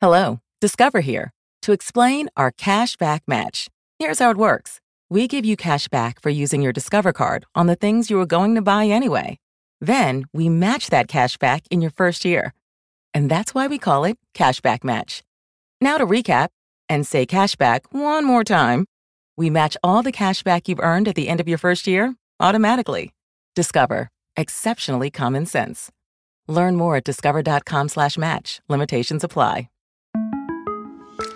Hello, Discover here to explain our cash back match. Here's how it works we give you cash back for using your Discover card on the things you were going to buy anyway. Then we match that cash back in your first year. And that's why we call it Cashback Match. Now to recap and say cashback one more time. We match all the cashback you've earned at the end of your first year automatically. Discover. Exceptionally common sense. Learn more at discover.com slash match. Limitations apply.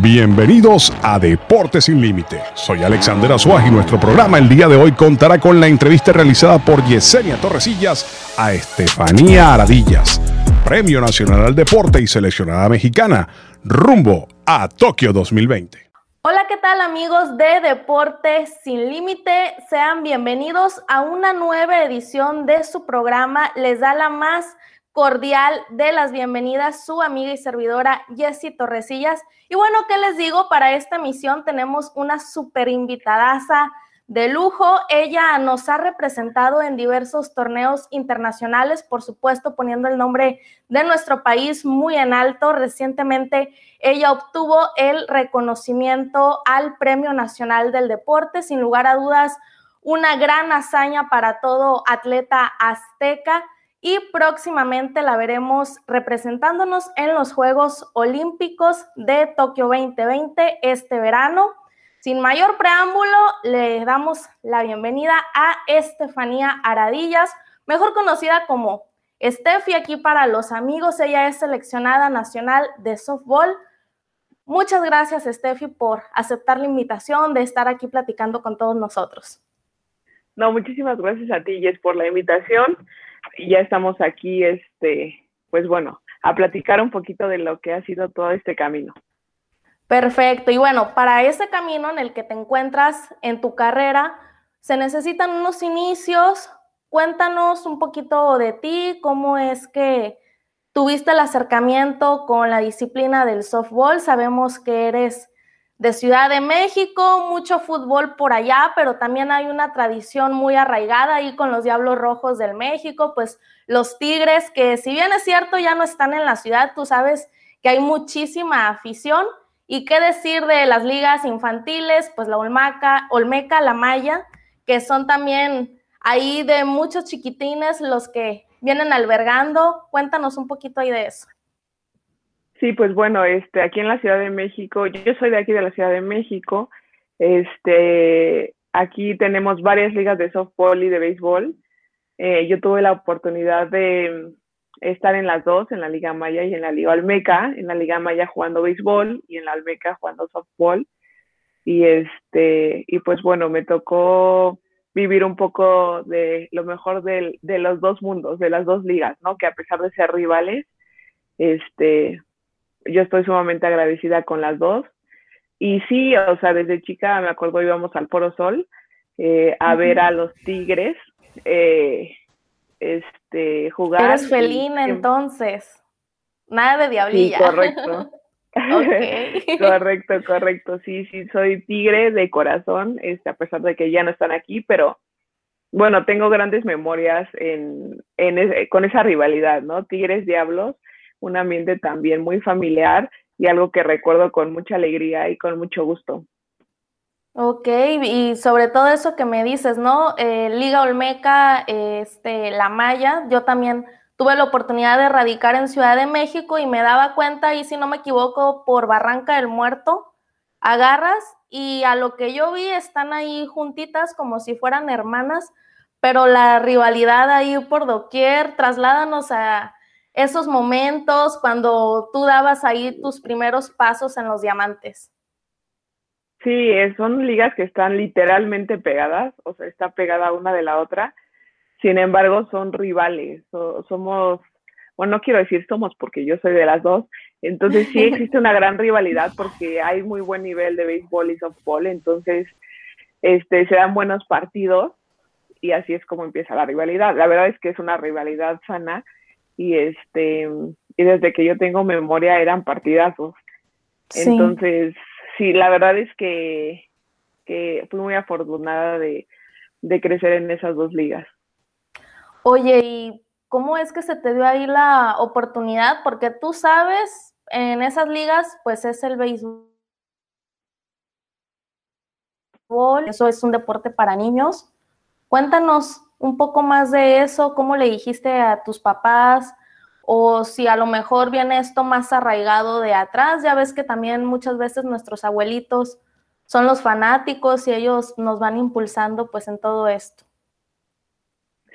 Bienvenidos a Deportes sin Límite. Soy Alexander Azuaj y nuestro programa el día de hoy contará con la entrevista realizada por Yesenia Torresillas a Estefanía Aradillas, Premio Nacional al Deporte y seleccionada mexicana, rumbo a Tokio 2020. Hola, ¿qué tal amigos de Deportes sin Límite? Sean bienvenidos a una nueva edición de su programa. Les da la más cordial de las bienvenidas su amiga y servidora Jessie Torresillas. Y bueno, ¿qué les digo? Para esta misión tenemos una super invitadaza de lujo. Ella nos ha representado en diversos torneos internacionales, por supuesto poniendo el nombre de nuestro país muy en alto. Recientemente ella obtuvo el reconocimiento al Premio Nacional del Deporte, sin lugar a dudas, una gran hazaña para todo atleta azteca y próximamente la veremos representándonos en los Juegos Olímpicos de Tokio 2020 este verano. Sin mayor preámbulo, le damos la bienvenida a Estefanía Aradillas, mejor conocida como Steffi aquí para los amigos. Ella es seleccionada nacional de softball. Muchas gracias, Steffi, por aceptar la invitación de estar aquí platicando con todos nosotros. No, muchísimas gracias a ti, Jess, por la invitación ya estamos aquí, este, pues bueno, a platicar un poquito de lo que ha sido todo este camino. Perfecto. Y bueno, para ese camino en el que te encuentras en tu carrera, se necesitan unos inicios. Cuéntanos un poquito de ti, cómo es que tuviste el acercamiento con la disciplina del softball. Sabemos que eres de Ciudad de México, mucho fútbol por allá, pero también hay una tradición muy arraigada ahí con los Diablos Rojos del México, pues los Tigres, que si bien es cierto ya no están en la ciudad, tú sabes que hay muchísima afición. Y qué decir de las ligas infantiles, pues la Olmeca, Olmeca, la Maya, que son también ahí de muchos chiquitines los que vienen albergando. Cuéntanos un poquito ahí de eso. Sí, pues bueno, este, aquí en la Ciudad de México, yo soy de aquí de la Ciudad de México, este, aquí tenemos varias ligas de softball y de béisbol. Eh, yo tuve la oportunidad de estar en las dos, en la Liga Maya y en la Liga Almeca, en la Liga Maya jugando béisbol y en la Almeca jugando softball. Y este, y pues bueno, me tocó vivir un poco de lo mejor de, de los dos mundos, de las dos ligas, ¿no? Que a pesar de ser rivales, este, yo estoy sumamente agradecida con las dos. Y sí, o sea, desde chica me acuerdo íbamos al Poro Sol eh, a ver a los tigres eh, este, jugar. Eres felina entonces, nada de diablilla. Sí, correcto. correcto, correcto. Sí, sí, soy tigre de corazón, este, a pesar de que ya no están aquí, pero bueno, tengo grandes memorias en, en con esa rivalidad, ¿no? Tigres Diablos un ambiente también muy familiar y algo que recuerdo con mucha alegría y con mucho gusto. Ok, y sobre todo eso que me dices, ¿no? Eh, Liga Olmeca, este, La Maya, yo también tuve la oportunidad de radicar en Ciudad de México y me daba cuenta, y si no me equivoco, por Barranca del Muerto, agarras y a lo que yo vi están ahí juntitas como si fueran hermanas, pero la rivalidad ahí por doquier, trasládanos a, esos momentos cuando tú dabas ahí tus primeros pasos en los diamantes. Sí, son ligas que están literalmente pegadas, o sea, está pegada una de la otra. Sin embargo, son rivales, somos bueno, no quiero decir somos porque yo soy de las dos, entonces sí existe una gran rivalidad porque hay muy buen nivel de béisbol y softball, entonces este, se dan buenos partidos y así es como empieza la rivalidad. La verdad es que es una rivalidad sana y este y desde que yo tengo memoria eran partidazos. Entonces, sí, la verdad es que, que fui muy afortunada de, de crecer en esas dos ligas. Oye, ¿y cómo es que se te dio ahí la oportunidad? Porque tú sabes, en esas ligas, pues es el béisbol. Eso es un deporte para niños. Cuéntanos un poco más de eso, cómo le dijiste a tus papás, o si a lo mejor viene esto más arraigado de atrás. Ya ves que también muchas veces nuestros abuelitos son los fanáticos y ellos nos van impulsando pues en todo esto.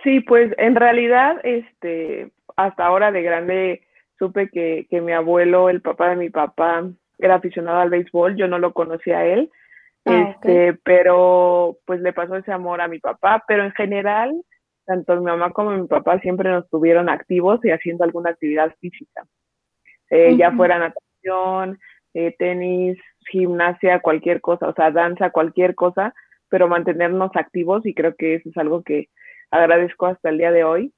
Sí, pues en realidad, este, hasta ahora de grande supe que, que mi abuelo, el papá de mi papá, era aficionado al béisbol, yo no lo conocía a él, ah, este, pero pues le pasó ese amor a mi papá, pero en general, tanto mi mamá como mi papá siempre nos tuvieron activos y haciendo alguna actividad física, eh, ya fuera natación, eh, tenis, gimnasia, cualquier cosa, o sea, danza, cualquier cosa, pero mantenernos activos y creo que eso es algo que agradezco hasta el día de hoy.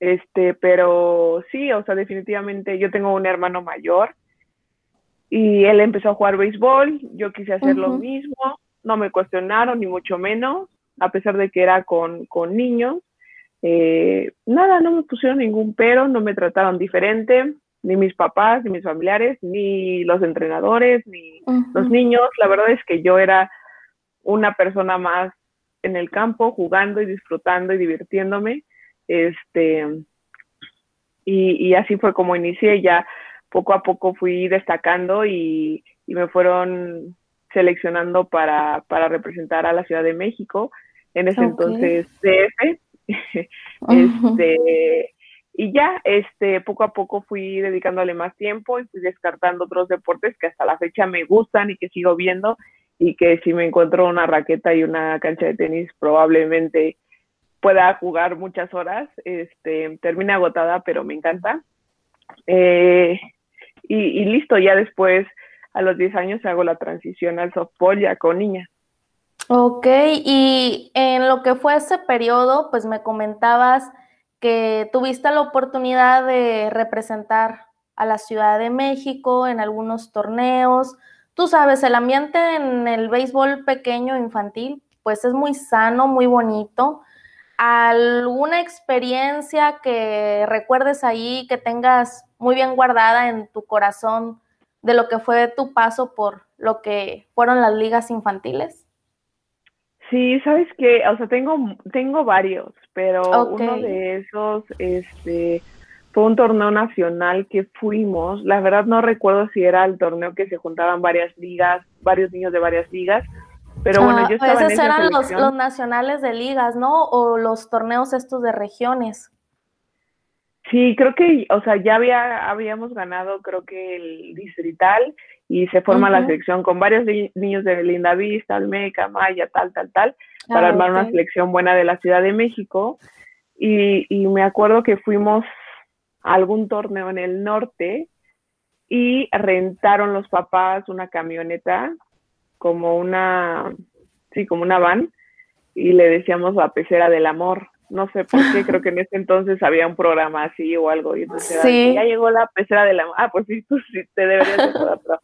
Este, pero sí, o sea, definitivamente yo tengo un hermano mayor y él empezó a jugar béisbol, yo quise hacer lo mismo, no me cuestionaron ni mucho menos, a pesar de que era con, con niños. Eh, nada, no me pusieron ningún pero, no me trataron diferente, ni mis papás, ni mis familiares, ni los entrenadores, ni los niños. La verdad es que yo era una persona más en el campo, jugando y disfrutando y divirtiéndome. Este, y, y así fue como inicié. Ya poco a poco fui destacando y, y me fueron seleccionando para, para, representar a la Ciudad de México. En ese entonces DF. este, y ya, este, poco a poco fui dedicándole más tiempo y fui descartando otros deportes que hasta la fecha me gustan y que sigo viendo y que si me encuentro una raqueta y una cancha de tenis probablemente pueda jugar muchas horas. Este, termina agotada, pero me encanta. Eh, y, listo, ya después, a los 10 años, hago la transición al softball ya con niña. Ok, y en lo que fue ese periodo, pues me comentabas que tuviste la oportunidad de representar a la Ciudad de México en algunos torneos. Tú sabes, el ambiente en el béisbol pequeño infantil, pues es muy sano, muy bonito. ¿Alguna experiencia que recuerdes ahí, que tengas muy bien guardada en tu corazón de lo que fue tu paso por lo que fueron las ligas infantiles? Sí, sabes que, o sea, tengo, tengo varios, pero uno de esos, este, fue un torneo nacional que fuimos. La verdad no recuerdo si era el torneo que se juntaban varias ligas, varios niños de varias ligas, pero bueno, yo estaba esos en eran los, los, nacionales de ligas, ¿no? O los torneos estos de regiones. Sí, creo que, o sea, ya había, habíamos ganado, creo que el distrital y se forma la selección con varios niños de Linda Vista, Almeca, Maya, tal, tal, tal, para ah, armar una selección buena de la Ciudad de México. Y, y me acuerdo que fuimos a algún torneo en el norte y rentaron los papás una camioneta como una, sí, como una van y le decíamos la pecera del amor. No sé por qué, creo que en ese entonces había un programa así o algo. Y entonces sí. ya llegó la pecera del amor. Ah, pues sí, tú sí te deberías de pero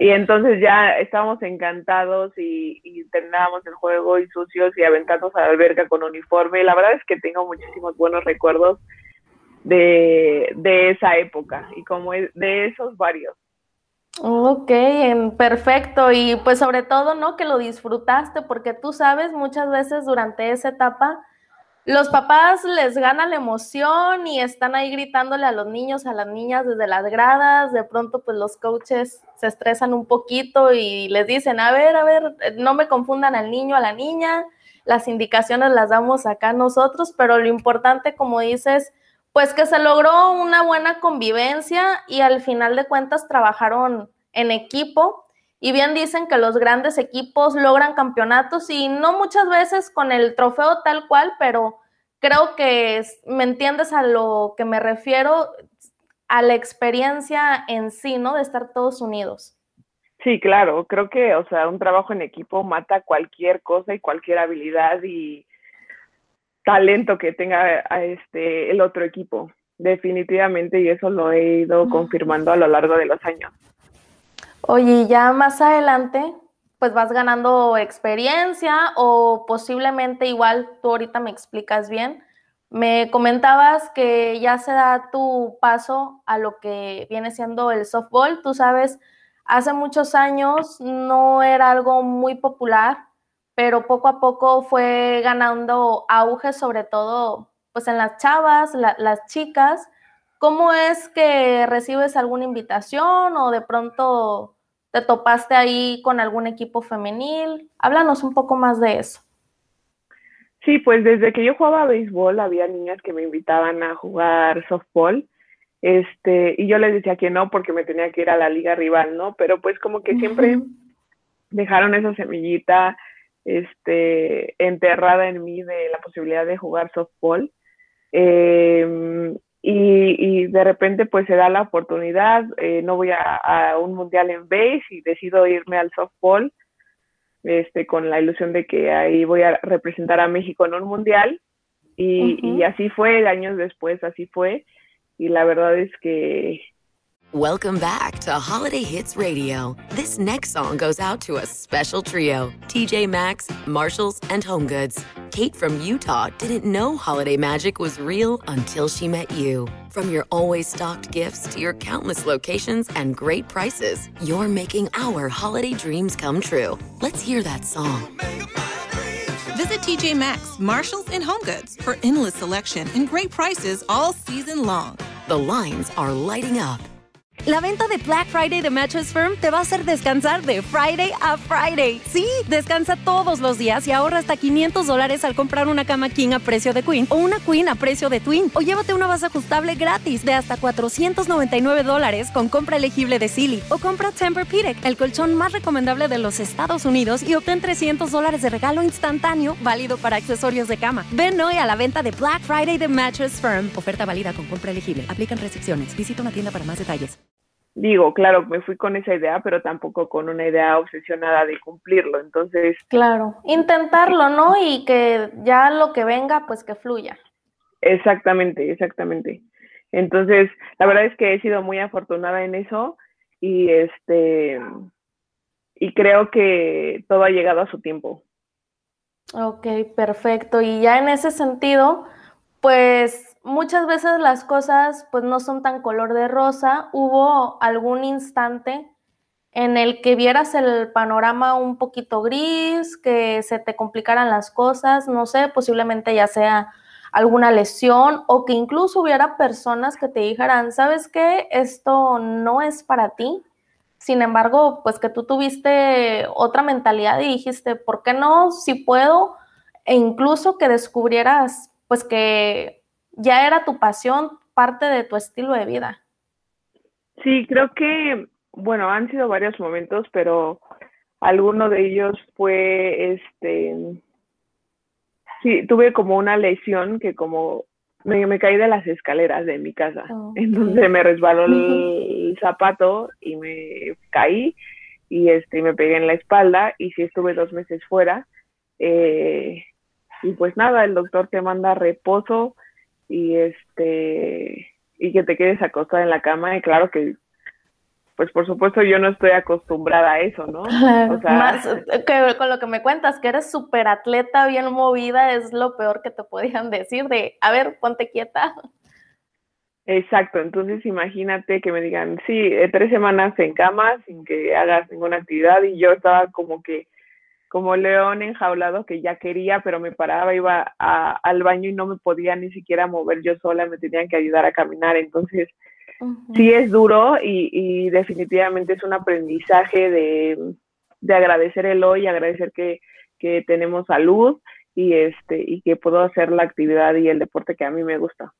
y entonces ya estábamos encantados y, y, terminábamos el juego y sucios y aventándonos a la alberca con uniforme. La verdad es que tengo muchísimos buenos recuerdos de, de esa época y como de esos varios. Ok, perfecto. Y pues sobre todo, ¿no? Que lo disfrutaste porque tú sabes, muchas veces durante esa etapa los papás les gana la emoción y están ahí gritándole a los niños, a las niñas desde las gradas. De pronto, pues los coaches se estresan un poquito y les dicen, a ver, a ver, no me confundan al niño, a la niña. Las indicaciones las damos acá nosotros, pero lo importante, como dices, pues que se logró una buena convivencia y al final de cuentas trabajaron en equipo. Y bien dicen que los grandes equipos logran campeonatos y no muchas veces con el trofeo tal cual, pero creo que me entiendes a lo que me refiero, a la experiencia en sí, ¿no? De estar todos unidos. Sí, claro, creo que, o sea, un trabajo en equipo mata cualquier cosa y cualquier habilidad y talento que tenga este el otro equipo, definitivamente, y eso lo he ido confirmando a lo largo de los años. Oye, ya más adelante, pues vas ganando experiencia o posiblemente igual tú ahorita me explicas bien. Me comentabas que ya se da tu paso a lo que viene siendo el softball. Tú sabes, hace muchos años no era algo muy popular, pero poco a poco fue ganando auge, sobre todo pues en las chavas, las chicas. ¿Cómo es que recibes alguna invitación o de pronto te topaste ahí con algún equipo femenil? Háblanos un poco más de eso. Sí, pues desde que yo jugaba béisbol había niñas que me invitaban a jugar softball. Este, y yo les decía que no porque me tenía que ir a la liga rival, ¿no? Pero pues como que siempre dejaron esa semillita este enterrada en mí de la posibilidad de jugar softball. Eh, y, de repente pues se da la oportunidad, eh, no voy a, un mundial en base y decido irme al softball, este, con la ilusión de que ahí voy a representar a México en un mundial. Y, y así fue, años después así fue. Y la verdad es que Welcome back to Holiday Hits Radio. This next song goes out to a special trio TJ Maxx, Marshalls, and Home Goods. Kate from Utah didn't know holiday magic was real until she met you. From your always stocked gifts to your countless locations and great prices, you're making our holiday dreams come true. Let's hear that song. Visit TJ Maxx, Marshalls, and Home Goods for endless selection and great prices all season long. The lines are lighting up. La venta de Black Friday de Mattress Firm te va a hacer descansar de Friday a Friday. Sí, descansa todos los días y ahorra hasta 500 dólares al comprar una cama King a precio de Queen o una Queen a precio de Twin. O llévate una base ajustable gratis de hasta 499 dólares con compra elegible de Silly. O compra Tempur-Pedic, el colchón más recomendable de los Estados Unidos y obtén 300 dólares de regalo instantáneo válido para accesorios de cama. Ven hoy a la venta de Black Friday de Mattress Firm. Oferta válida con compra elegible. Aplican restricciones. Visita una tienda para más detalles digo, claro, me fui con esa idea, pero tampoco con una idea obsesionada de cumplirlo. Entonces. Claro, intentarlo, ¿no? Y que ya lo que venga, pues que fluya. Exactamente, exactamente. Entonces, la verdad es que he sido muy afortunada en eso y este y creo que todo ha llegado a su tiempo. Ok, perfecto. Y ya en ese sentido, pues muchas veces las cosas pues no son tan color de rosa. Hubo algún instante en el que vieras el panorama un poquito gris, que se te complicaran las cosas, no sé, posiblemente ya sea alguna lesión o que incluso hubiera personas que te dijeran, ¿sabes qué? Esto no es para ti. Sin embargo, pues que tú tuviste otra mentalidad y dijiste, ¿por qué no? Si puedo, e incluso que descubrieras pues que ya era tu pasión, parte de tu estilo de vida. Sí, creo que, bueno, han sido varios momentos, pero alguno de ellos fue, este, sí, tuve como una lesión que como me, caí de las escaleras de mi casa. Entonces me resbaló el, zapato y me caí y este me pegué en la espalda y sí estuve dos meses fuera. Eh, y pues nada, el doctor te manda reposo y este y que te quedes acostada en la cama y claro que pues por supuesto yo no estoy acostumbrada a eso, ¿no? o sea, Más que con lo que me cuentas, que eres súper atleta, bien movida, es lo peor que te podían decir de, a ver, ponte quieta. Exacto, entonces imagínate que me digan, sí, eh, tres semanas en cama sin que hagas ninguna actividad y yo estaba como que como león enjaulado que ya quería, pero me paraba, iba al baño y no me podía ni siquiera mover yo sola, me tenían que ayudar a caminar. Entonces, sí es duro y, definitivamente es un aprendizaje de, agradecer el hoy, agradecer que, que tenemos salud y, este, y que puedo hacer la actividad y el deporte que a mí me gusta.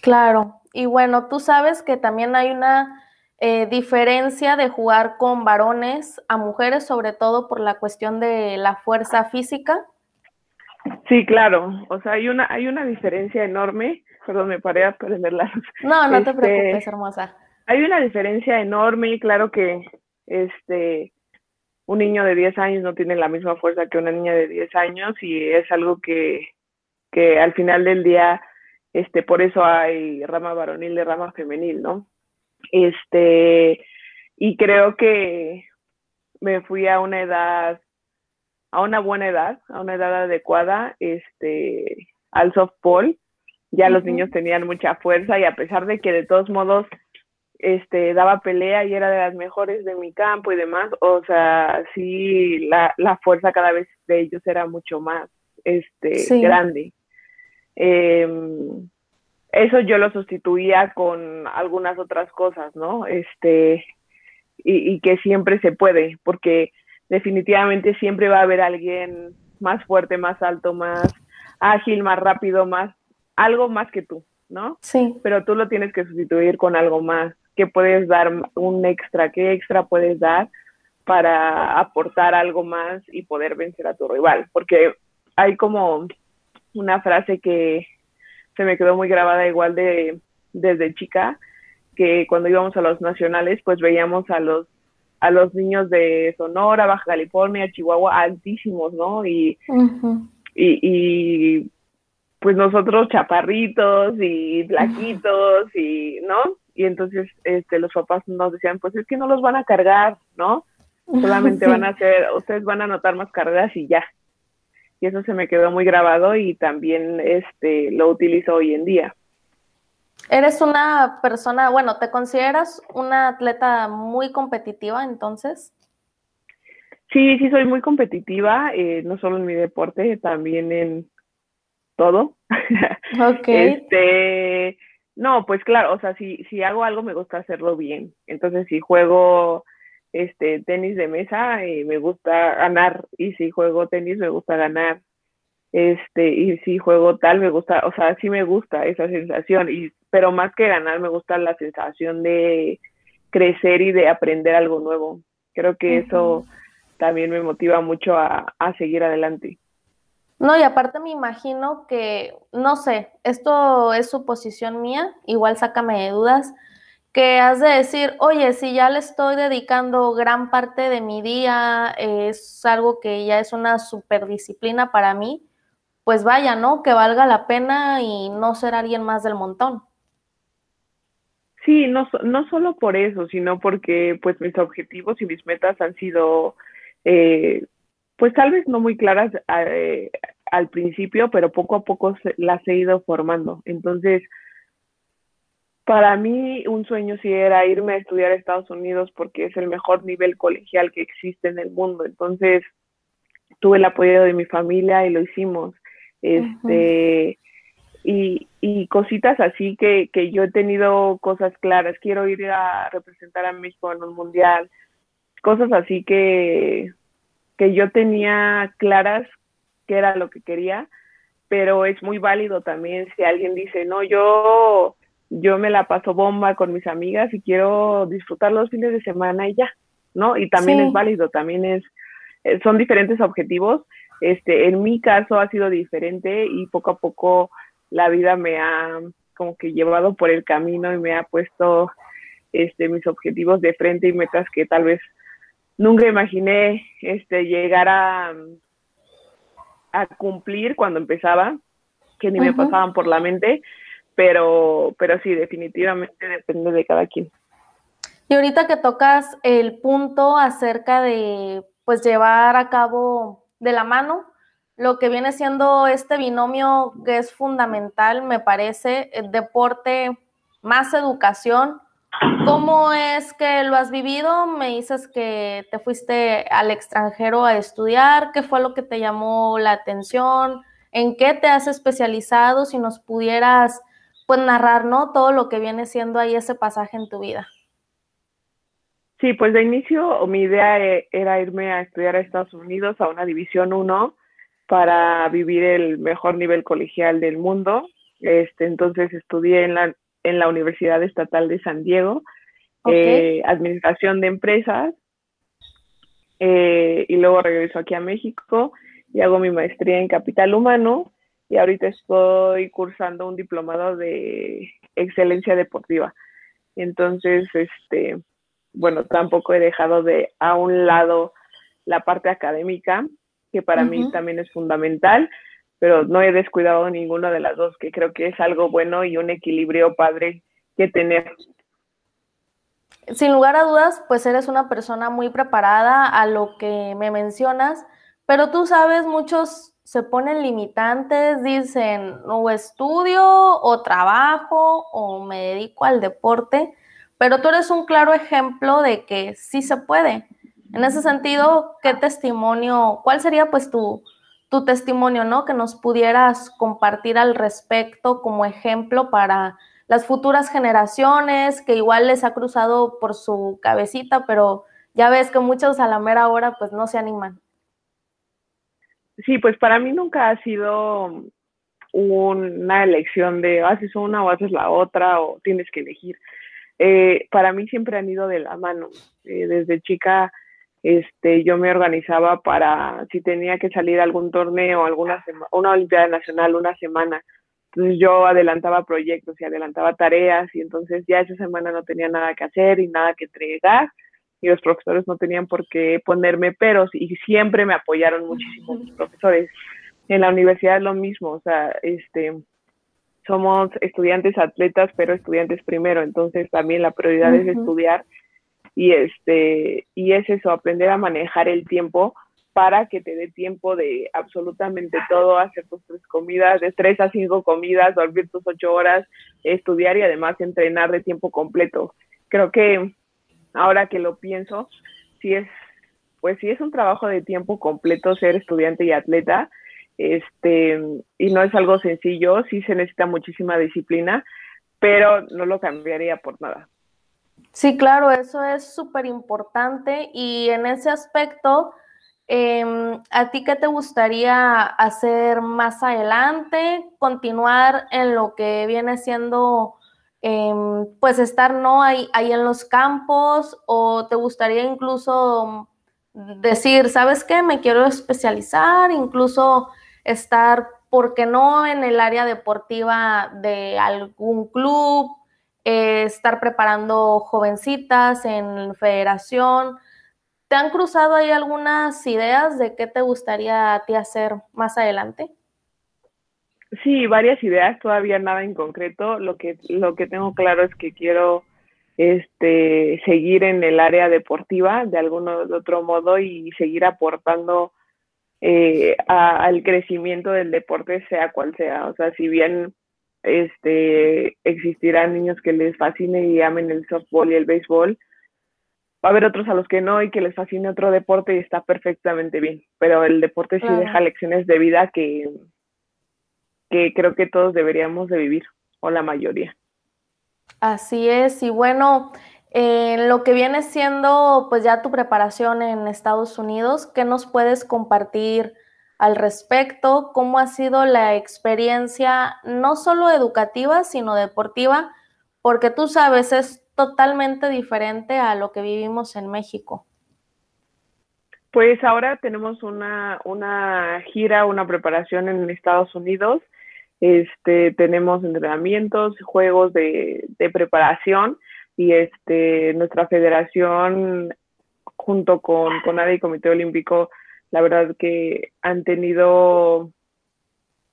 Claro, y bueno, tú sabes que también hay una eh, diferencia de jugar con varones a mujeres, sobre todo por la cuestión de la fuerza física? Sí, claro. O sea, hay una, hay una diferencia enorme. Perdón, me paré a prender la luz. No, no te Este, preocupes, hermosa. Hay una diferencia enorme, claro que este un niño de 10 años no tiene la misma fuerza que una niña de 10 años y es algo que, que al final del día, este, por eso hay rama varonil y rama femenil, ¿no? Este, y creo que me fui a una edad, a una buena edad, a una edad adecuada, este, al softball. Ya los niños tenían mucha fuerza y a pesar de que de todos modos este, daba pelea y era de las mejores de mi campo y demás, o sea, sí, la, la fuerza cada vez de ellos era mucho más este, Sí. grande. Em, eso yo lo sustituía con algunas otras cosas, ¿no? Este, y, y que siempre se puede, porque definitivamente siempre va a haber alguien más fuerte, más alto, más ágil, más rápido, más, algo más que tú, ¿no? Sí. pero tú lo tienes que sustituir con algo más. ¿Qué puedes dar un extra? ¿Qué extra puedes dar para aportar algo más y poder vencer a tu rival? Porque hay como una frase que se me quedó muy grabada igual de desde chica, que cuando íbamos a los nacionales, pues veíamos a los a los niños de Sonora, Baja California, Chihuahua, altísimos, ¿no? Y, y, y pues nosotros chaparritos y flaquitos y, ¿no? Y entonces este, los papás nos decían, pues es que no los van a cargar, ¿no? Solamente Sí. van a hacer, ustedes van a anotar más carreras y ya. Y eso se me quedó muy grabado y también este, lo utilizo hoy en día. Eres una persona, bueno, ¿te consideras una atleta muy competitiva entonces? Sí, sí, soy muy competitiva, eh, no solo en mi deporte, también en todo. Ok. Este, no, pues claro, o sea, si, si hago algo me gusta hacerlo bien. Entonces, si juego este tenis de mesa, eh, me gusta ganar. Y si juego tenis, me gusta ganar. Este, y si juego tal, me gusta, o sea, sí me gusta esa sensación. Y, pero más que ganar, me gusta la sensación de crecer y de aprender algo nuevo. Creo que eso también me motiva mucho a, a seguir adelante. No, y aparte me imagino que, no sé, esto es suposición mía, igual sácame de dudas, que has de decir, oye, si ya le estoy dedicando gran parte de mi día, es algo que ya es una superdisciplina para mí, pues vaya, ¿no? Que valga la pena y no ser alguien más del montón. Sí, no, no solo por eso, sino porque pues mis objetivos y mis metas han sido, eh, pues tal vez no muy claras eh, al principio, pero poco a poco las he ido formando. Entonces, para mí un sueño sí era irme a estudiar a Estados Unidos porque es el mejor nivel colegial que existe en el mundo. Entonces, tuve el apoyo de mi familia y lo hicimos. Este, y, y cositas así que, que yo he tenido cosas claras. Quiero ir a representar a México en un mundial. Cosas así que, que yo tenía claras que era lo que quería, pero es muy válido también si alguien dice, no, yo, yo me la paso bomba con mis amigas y quiero disfrutar los fines de semana y ya, ¿no? Y también Sí. es válido, también es, eh, son diferentes objetivos. Este, en mi caso ha sido diferente y poco a poco la vida me ha como que llevado por el camino y me ha puesto este, mis objetivos de frente y metas que tal vez nunca imaginé este, llegar a, a cumplir cuando empezaba, que ni me pasaban por la mente, pero, pero sí, definitivamente depende de cada quien. Y ahorita que tocas el punto acerca de pues llevar a cabo de la mano lo que viene siendo este binomio que es fundamental, me parece, el deporte más educación. ¿Cómo es que lo has vivido? Me dices que te fuiste al extranjero a estudiar. ¿Qué fue lo que te llamó la atención? ¿En qué te has especializado? Si nos pudieras pues narrar, ¿no? Todo lo que viene siendo ahí ese pasaje en tu vida. Sí, pues de inicio mi idea eh, era irme a estudiar a Estados Unidos a una División 1 para vivir el mejor nivel colegial del mundo. Este, entonces estudié en la, en la Universidad Estatal de San Diego, eh, Administración de Empresas, eh, y luego regresó aquí a México y hago mi maestría en capital humano y ahorita estoy cursando un diplomado de excelencia deportiva. Entonces, este, bueno, tampoco he dejado de a un lado la parte académica, que para mí también es fundamental, pero no he descuidado ninguna de las dos, que creo que es algo bueno y un equilibrio padre que tener. Sin lugar a dudas, pues eres una persona muy preparada a lo que me mencionas, pero tú sabes, muchos se ponen limitantes, dicen o estudio o trabajo o me dedico al deporte, pero tú eres un claro ejemplo de que sí se puede. En ese sentido, ¿qué testimonio, cuál sería pues tu, tu testimonio, ¿no? Que nos pudieras compartir al respecto como ejemplo para las futuras generaciones, que igual les ha cruzado por su cabecita, pero ya ves que muchos a la mera hora pues no se animan. Sí, pues para mí nunca ha sido una elección de haces una o haces la otra o tienes que elegir. Eh, para mí siempre han ido de la mano. Eh, desde chica este, yo me organizaba para si tenía que salir a algún torneo, alguna una Olimpiada Nacional, una semana. Entonces yo adelantaba proyectos y adelantaba tareas y entonces ya esa semana no tenía nada que hacer y nada que entregar y los profesores no tenían por qué ponerme peros y siempre me apoyaron muchísimo los profesores. En la universidad es lo mismo, o sea, este, somos estudiantes atletas, pero estudiantes primero, entonces también la prioridad es estudiar y este y es eso aprender a manejar el tiempo para que te dé tiempo de absolutamente todo, hacer tus tres comidas, de tres a cinco comidas, dormir tus ocho horas, estudiar y además entrenar de tiempo completo. Creo que ahora que lo pienso, si es, pues si es un trabajo de tiempo completo ser estudiante y atleta, este, y no es algo sencillo, sí se necesita muchísima disciplina, pero no lo cambiaría por nada. Sí, claro, eso es súper importante y en ese aspecto, em, ¿a ti qué te gustaría hacer más adelante? ¿Continuar en lo que viene siendo, em, pues estar no ahí, ahí en los campos o te gustaría incluso decir, ¿sabes qué? Me quiero especializar, incluso estar, ¿por qué no?, en el área deportiva de algún club eh, estar preparando jovencitas en federación. ¿Te han cruzado ahí algunas ideas de qué te gustaría a ti hacer más adelante? Sí, varias ideas, todavía nada en concreto. Lo que, lo que tengo claro es que quiero este, seguir en el área deportiva de algún otro modo y seguir aportando eh, al crecimiento del deporte, sea cual sea. O sea, si bien este, existirán niños que les fascine y amen el softball y el béisbol. Va a haber otros a los que no y que les fascine otro deporte y está perfectamente bien. Pero el deporte sí deja lecciones de vida que, que creo que todos deberíamos de vivir, o la mayoría. Así es, y bueno, en lo que viene siendo pues ya tu preparación en Estados Unidos, ¿qué nos puedes compartir al respecto, cómo ha sido la experiencia no solo educativa, sino deportiva, porque tú sabes, es totalmente diferente a lo que vivimos en México. Pues ahora tenemos una, una gira, una preparación en Estados Unidos. Este, tenemos entrenamientos, juegos de, de preparación y este, nuestra federación junto con, con ADE y Comité Olímpico la verdad que han tenido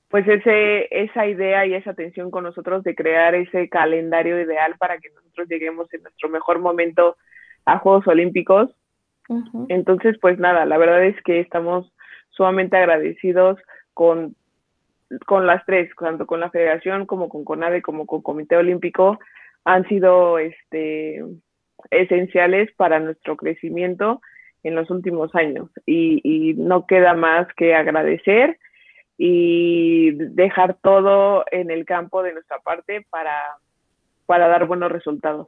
pues ese, esa idea y esa atención con nosotros de crear ese calendario ideal para que nosotros lleguemos en nuestro mejor momento a Juegos Olímpicos. Entonces, pues nada, la verdad es que estamos sumamente agradecidos con, con las tres, tanto con la federación como con CONADE como con Comité Olímpico, han sido este, esenciales para nuestro crecimiento en los últimos años y, no queda más que agradecer y dejar todo en el campo de nuestra parte para, para dar buenos resultados.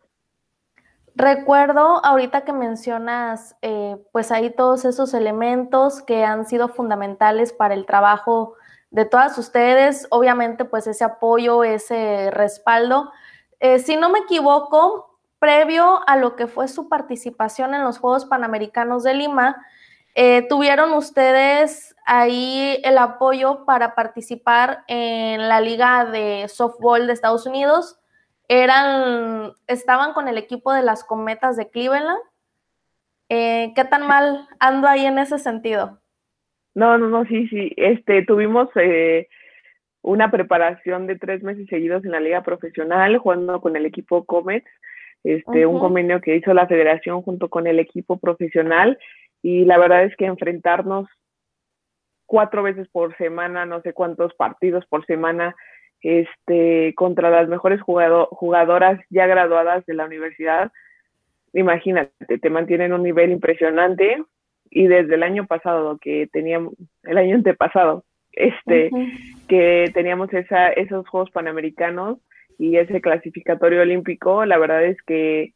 Recuerdo ahorita que mencionas, eh, pues ahí todos esos elementos que han sido fundamentales para el trabajo de todas ustedes, obviamente pues ese apoyo, ese respaldo. Eh, si no me equivoco, previo a lo que fue su participación en los Juegos Panamericanos de Lima, Eh, ¿Tuvieron ustedes ahí el apoyo para participar en la liga de softball de Estados Unidos? Eran, estaban con el equipo de las cometas de Cleveland. Eh, ¿Qué tan mal ando ahí en ese sentido? No, no, no, sí, sí. Este, tuvimos eh, una preparación de tres meses seguidos en la liga profesional, jugando con el equipo Comets, este, un convenio que hizo la federación junto con el equipo profesional. Y la verdad es que enfrentarnos cuatro veces por semana, no sé cuántos partidos por semana, este, contra las mejores jugadoras ya graduadas de la universidad, imagínate, te mantienen un nivel impresionante y desde el año pasado que teníamos, el año antepasado, este, que teníamos esa, esos Juegos Panamericanos y ese clasificatorio olímpico, la verdad es que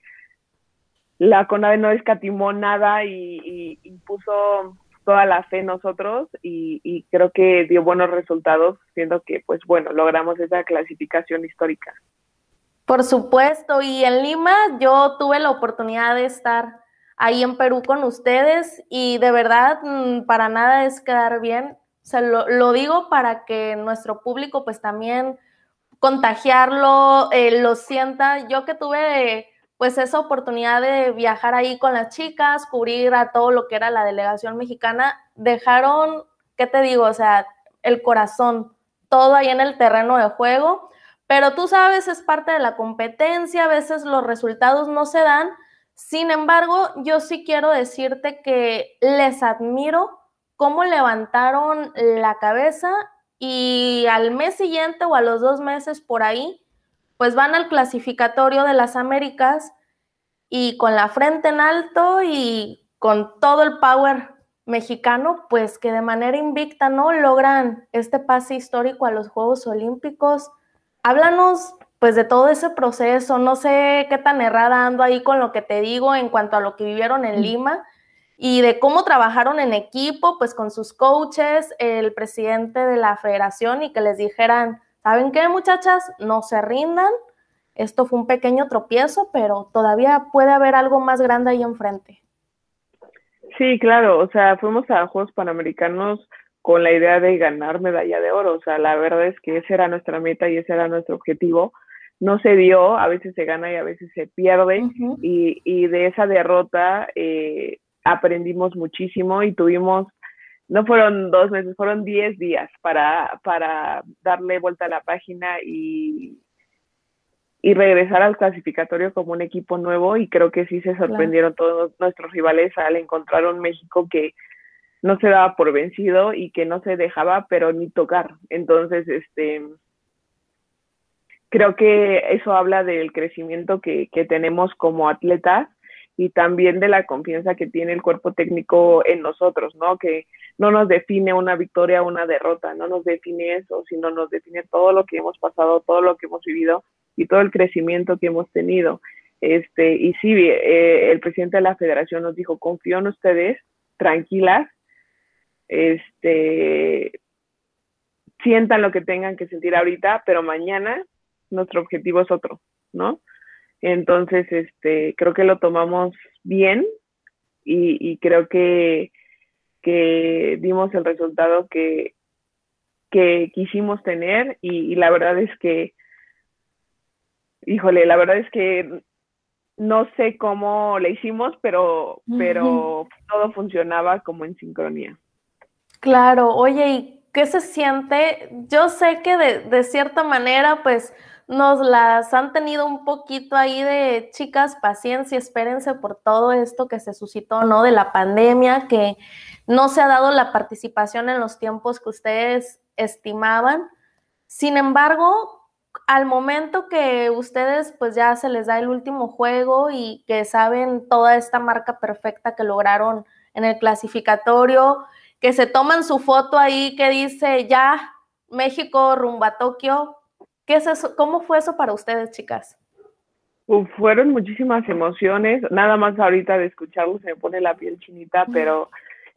la CONADE no escatimó nada y, y, puso toda la fe en nosotros y, y, creo que dio buenos resultados, siendo que, pues bueno, logramos esa clasificación histórica. Por supuesto, y en Lima yo tuve la oportunidad de estar ahí en Perú con ustedes y de verdad mm, para nada es quedar bien. O lo, lo digo para que nuestro público pues también contagiarlo, eh, lo sienta. Yo que tuve pues esa oportunidad de viajar ahí con las chicas, cubrir a todo lo que era la delegación mexicana, dejaron, ¿qué te digo? O sea, el corazón, todo ahí en el terreno de juego, pero tú sabes, es parte de la competencia, a veces los resultados no se dan, sin embargo, yo sí quiero decirte que les admiro cómo levantaron la cabeza y al mes siguiente o a los dos meses por ahí, pues van al clasificatorio de las Américas y con la frente en alto y con todo el power mexicano, pues que de manera invicta, ¿no? Logran este pase histórico a los Juegos Olímpicos. Háblanos pues de todo ese proceso, no sé qué tan errada ando ahí con lo que te digo en cuanto a lo que vivieron en. Lima y de cómo trabajaron en equipo, pues con sus coaches, el presidente de la federación y que les dijeran, ¿saben qué muchachas? No se rindan, esto fue un pequeño tropiezo, pero todavía puede haber algo más grande ahí enfrente. Sí, claro, o sea, fuimos a Juegos Panamericanos con la idea de ganar medalla de oro, o sea, la verdad es que esa era nuestra meta y ese era nuestro objetivo no se dio, a veces se gana y a veces se pierde, y, y, de esa derrota eh, aprendimos muchísimo y tuvimos, no fueron dos meses, fueron diez días para, para darle vuelta a la página y, y regresar al clasificatorio como un equipo nuevo y creo que sí se sorprendieron todos nuestros rivales al encontrar un México que no se daba por vencido y que no se dejaba pero ni tocar. Entonces, este creo que eso habla del crecimiento que, tenemos como atletas y también de la confianza que tiene el cuerpo técnico en nosotros, ¿no? Que no nos define una victoria o una derrota, no nos define eso, sino nos define todo lo que hemos pasado, todo lo que hemos vivido y todo el crecimiento que hemos tenido. Este, y sí, eh, el presidente de la federación nos dijo, confío en ustedes, tranquilas, este, sientan lo que tengan que sentir ahorita, pero mañana nuestro objetivo es otro, ¿no? Entonces, este, creo que lo tomamos bien y, creo que, que, dimos el resultado que, que quisimos tener y, la verdad es que, híjole, la verdad es que no sé cómo le hicimos, pero, pero todo funcionaba como en sincronía. Claro, oye, ¿y qué se siente? Yo sé que de, de cierta manera, pues, nos las han tenido un poquito ahí de chicas, paciencia, espérense por todo esto que se suscitó, ¿no? De la pandemia, que no se ha dado la participación en los tiempos que ustedes estimaban. Sin embargo, al momento que ustedes pues ya se les da el último juego y que saben toda esta marca perfecta que lograron en el clasificatorio, que se toman su foto ahí que dice ya México rumbo a Tokio, ¿Qué es eso? ¿Cómo fue eso para ustedes, chicas? fueron muchísimas emociones, nada más ahorita de escucharlo se me pone la piel chinita, pero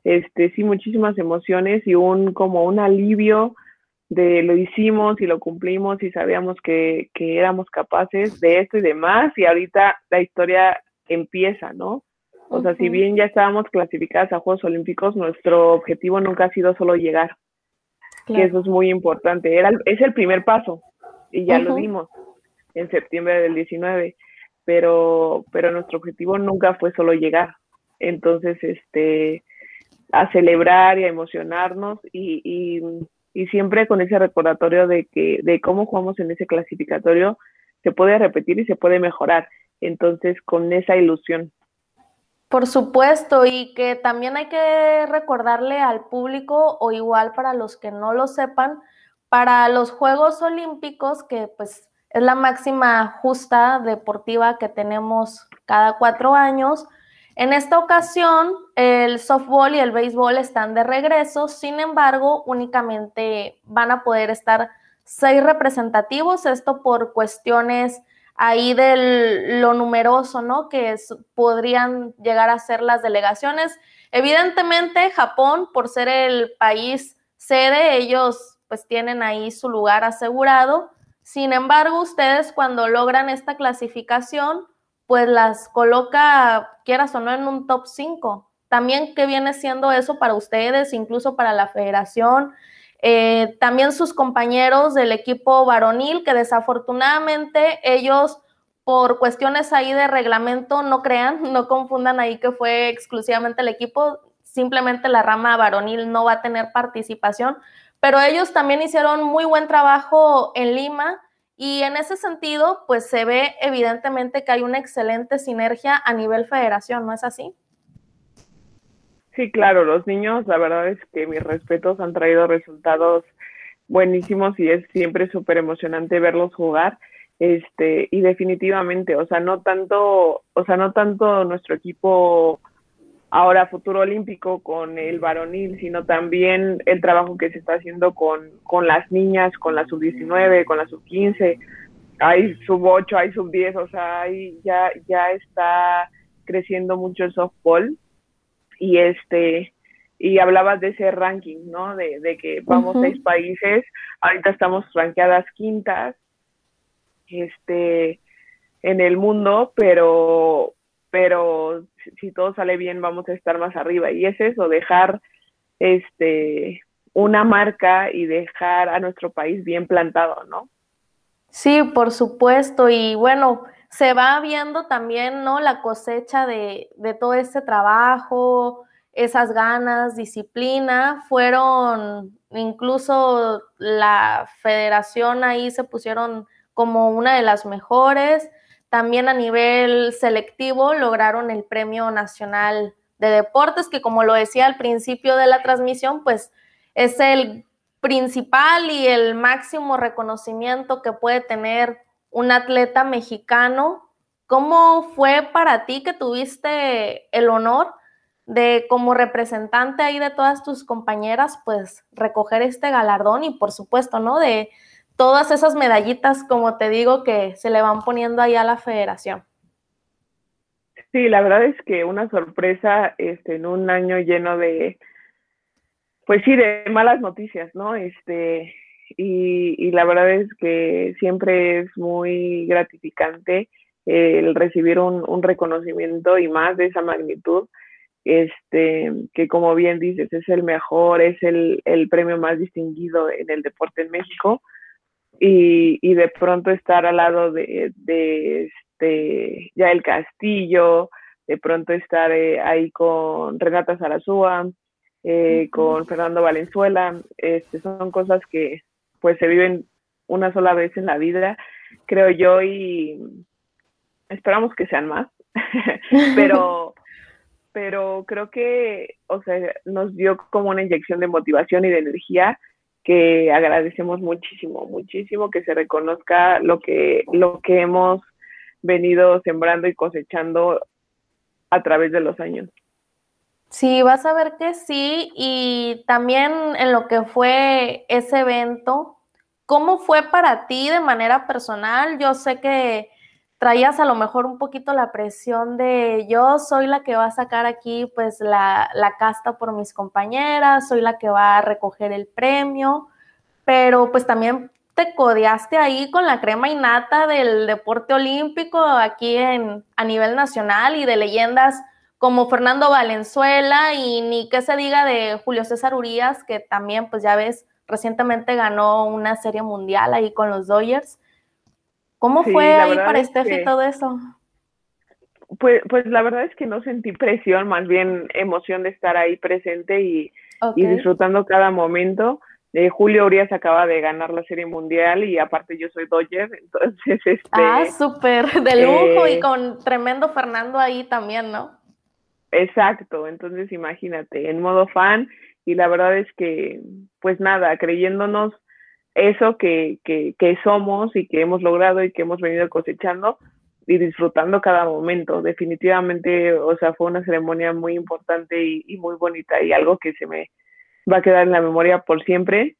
este sí muchísimas emociones y un como un alivio de lo hicimos y lo cumplimos y sabíamos que, que éramos capaces de esto y demás y ahorita la historia empieza, ¿no? O sea, si bien ya estábamos clasificadas a Juegos Olímpicos, nuestro objetivo nunca ha sido solo llegar, que eso es muy importante. Era, es el primer paso y ya lo dimos en septiembre del 19, pero, pero nuestro objetivo nunca fue solo llegar. Entonces, este, a celebrar y a emocionarnos y, y, y siempre con ese recordatorio de que de cómo jugamos en ese clasificatorio se puede repetir y se puede mejorar. Entonces, con esa ilusión. Por supuesto, y que también hay que recordarle al público, o igual para los que no lo sepan, para los Juegos Olímpicos, que pues es la máxima justa deportiva que tenemos cada cuatro años, en esta ocasión, el softball y el béisbol están de regreso, sin embargo, únicamente van a poder estar seis representativos, esto por cuestiones ahí de lo numeroso, ¿no? Que podrían llegar a ser las delegaciones. Evidentemente, Japón, por ser el país sede, ellos pues tienen ahí su lugar asegurado. Sin embargo, ustedes cuando logran esta clasificación, pues las coloca, quieras o no, en un top 5. También, ¿qué viene siendo eso para ustedes, incluso para la federación? Eh, también sus compañeros del equipo varonil, que desafortunadamente ellos, por cuestiones ahí de reglamento, no crean, no confundan ahí que fue exclusivamente el equipo, simplemente la rama varonil no va a tener participación, pero ellos también hicieron muy buen trabajo en Lima y en ese sentido, pues se ve evidentemente que hay una excelente sinergia a nivel federación, ¿no es así? Sí, claro, los niños, la verdad es que mis respetos han traído resultados buenísimos y es siempre súper emocionante verlos jugar. Este, y definitivamente, o sea, no tanto, o sea, no tanto nuestro equipo ahora futuro olímpico con el varonil, sino también el trabajo que se está haciendo con, con las niñas, con la sub-19, con la sub-15, hay sub-8, hay sub-10, o sea, hay, ya, ya está creciendo mucho el softball. Y este y hablabas de ese ranking, ¿no? De, de que vamos seis países, ahorita estamos rankeadas quintas, este, en el mundo, pero pero si todo sale bien vamos a estar más arriba y es eso, dejar este una marca y dejar a nuestro país bien plantado, ¿no? Sí, por supuesto y bueno, se va viendo también, ¿no? La cosecha de, de todo este trabajo, esas ganas, disciplina, fueron incluso la federación ahí se pusieron como una de las mejores también a nivel selectivo lograron el Premio Nacional de Deportes, que como lo decía al principio de la transmisión, pues es el principal y el máximo reconocimiento que puede tener un atleta mexicano. ¿Cómo fue para ti que tuviste el honor de como representante ahí de todas tus compañeras, pues recoger este galardón y por supuesto, ¿no? De, todas esas medallitas, como te digo, que se le van poniendo ahí a la federación. Sí, la verdad es que una sorpresa este, en un año lleno de, pues sí, de malas noticias, ¿no? Este, y, la verdad es que siempre es muy gratificante el recibir un, reconocimiento y más de esa magnitud, este, que como bien dices, es el mejor, es el, el premio más distinguido en el deporte en México y, y de pronto estar al lado de, de este, ya el castillo, de pronto estar eh, ahí con Renata Zarazúa, eh, con Fernando Valenzuela, este, son cosas que pues se viven una sola vez en la vida, creo yo, y esperamos que sean más, pero, pero creo que, o sea, nos dio como una inyección de motivación y de energía que agradecemos muchísimo, muchísimo que se reconozca lo que, lo que hemos venido sembrando y cosechando a través de los años. Sí, vas a ver que sí, y también en lo que fue ese evento, ¿cómo fue para ti de manera personal? Yo sé que traías a lo mejor un poquito la presión de yo soy la que va a sacar aquí pues la, la, casta por mis compañeras, soy la que va a recoger el premio, pero pues también te codeaste ahí con la crema innata del deporte olímpico aquí en, a nivel nacional y de leyendas como Fernando Valenzuela y ni que se diga de Julio César Urias, que también, pues ya ves, recientemente ganó una serie mundial ahí con los Dodgers. ¿Cómo fue ahí para Steffi todo eso? Pues, pues la verdad es que no sentí presión, más bien emoción de estar ahí presente y, disfrutando cada momento. Eh, Julio Urias acaba de ganar la Serie Mundial y aparte yo soy Dodger, entonces este... Ah, súper, de lujo y eh, con tremendo Fernando ahí también, ¿no? Exacto, entonces imagínate, en modo fan y la verdad es que, pues nada, creyéndonos eso que, que, somos y que hemos logrado y que hemos venido cosechando, y disfrutando cada momento. Definitivamente, o sea, fue una ceremonia muy importante y, muy bonita y algo que se me va a quedar en la memoria por siempre,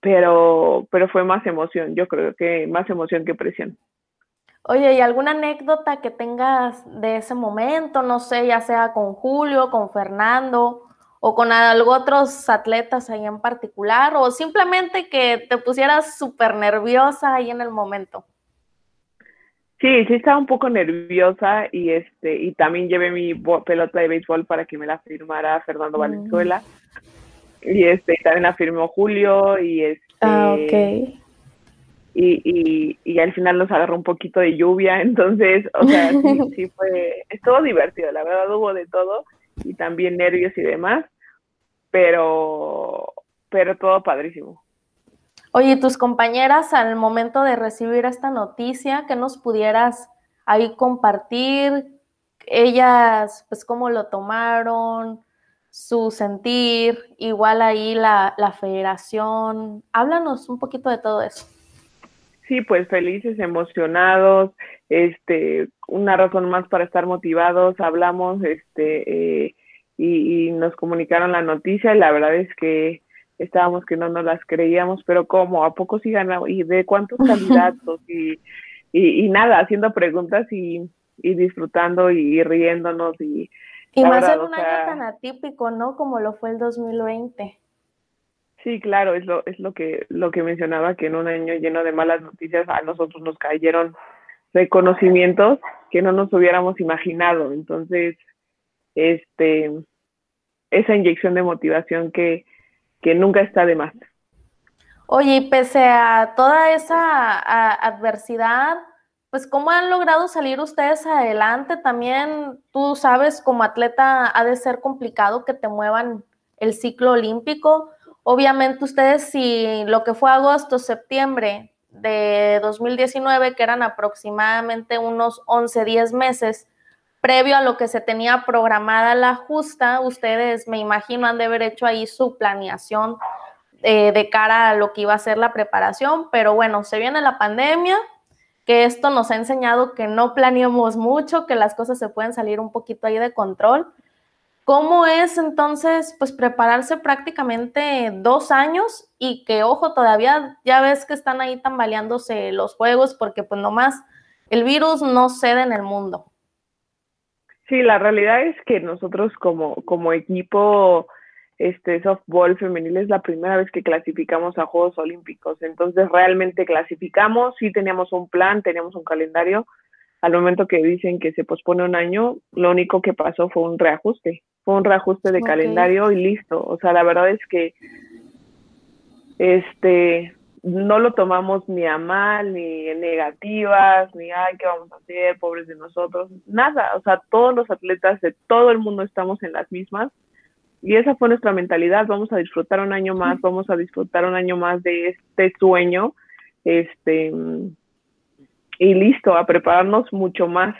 pero, pero fue más emoción, yo creo que más emoción que presión. Oye, ¿y alguna anécdota que tengas de ese momento? No sé, ya sea con Julio, con Fernando o con algo otros atletas ahí en particular, o simplemente que te pusieras súper nerviosa ahí en el momento. Sí, sí estaba un poco nerviosa y este y también llevé mi pelota de béisbol para que me la firmara Fernando mm. Valenzuela. Y este también la firmó Julio y este Ah, ok. Y, y, y al final nos agarró un poquito de lluvia, entonces, o sea, sí, sí fue, estuvo divertido, la verdad hubo de todo y también nervios y demás, pero, pero todo padrísimo. Oye, tus compañeras al momento de recibir esta noticia, que nos pudieras ahí compartir? Ellas, pues, cómo lo tomaron, su sentir, igual ahí la, la federación. Háblanos un poquito de todo eso. Sí, pues felices, emocionados, este, una razón más para estar motivados, hablamos, este, eh, y, y, nos comunicaron la noticia y la verdad es que estábamos que no nos las creíamos, pero ¿cómo? ¿A poco sí ganamos? ¿Y de cuántos candidatos? y, y, nada, haciendo preguntas y, y disfrutando y riéndonos y... Y más en un año tan atípico, ¿no? Como lo fue el 2020. Sí, claro, es lo, es lo que, lo que mencionaba, que en un año lleno de malas noticias a nosotros nos cayeron reconocimientos que no nos hubiéramos imaginado. Entonces, este, esa inyección de motivación que, que nunca está de más. Oye, y pese a toda esa adversidad, pues cómo han logrado salir ustedes adelante. También tú sabes, como atleta ha de ser complicado que te muevan el ciclo olímpico. Obviamente ustedes si lo que fue agosto, septiembre de 2019, que eran aproximadamente unos 11, 10 meses, previo a lo que se tenía programada la justa, ustedes me imagino han de haber hecho ahí su planeación eh, de cara a lo que iba a ser la preparación, pero bueno, se viene la pandemia, que esto nos ha enseñado que no planeemos mucho, que las cosas se pueden salir un poquito ahí de control. ¿Cómo es entonces, pues, prepararse prácticamente dos años y que, ojo, todavía ya ves que están ahí tambaleándose los juegos porque, pues, nomás el virus no cede en el mundo? Sí, la realidad es que nosotros como, como equipo este softball femenil es la primera vez que clasificamos a Juegos Olímpicos. Entonces realmente clasificamos, sí teníamos un plan, teníamos un calendario. Al momento que dicen que se pospone un año, lo único que pasó fue un reajuste, fue un reajuste de calendario y listo. O sea, la verdad es que este no lo tomamos ni a mal, ni en negativas, ni ay, ¿qué vamos a hacer? Pobres de nosotros. Nada, o sea, todos los atletas de todo el mundo estamos en las mismas. Y esa fue nuestra mentalidad, vamos a disfrutar un año más, vamos a disfrutar un año más de este sueño, este, y listo, a prepararnos mucho más,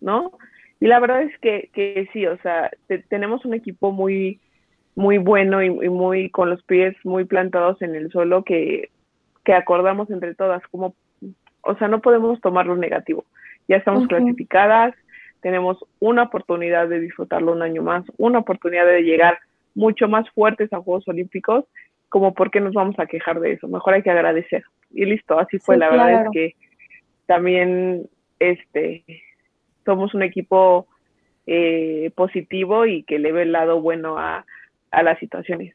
¿no? Y la verdad es que, que sí, o sea, tenemos un equipo muy, muy bueno y, y, muy con los pies muy plantados en el suelo que que acordamos entre todas, como, o sea, no podemos tomarlo negativo. Ya estamos clasificadas, tenemos una oportunidad de disfrutarlo un año más, una oportunidad de llegar mucho más fuertes a Juegos Olímpicos, como por qué nos vamos a quejar de eso, mejor hay que agradecer. Y listo, así fue, la verdad es que también este somos un equipo eh, positivo y que le ve el lado bueno a, a las situaciones.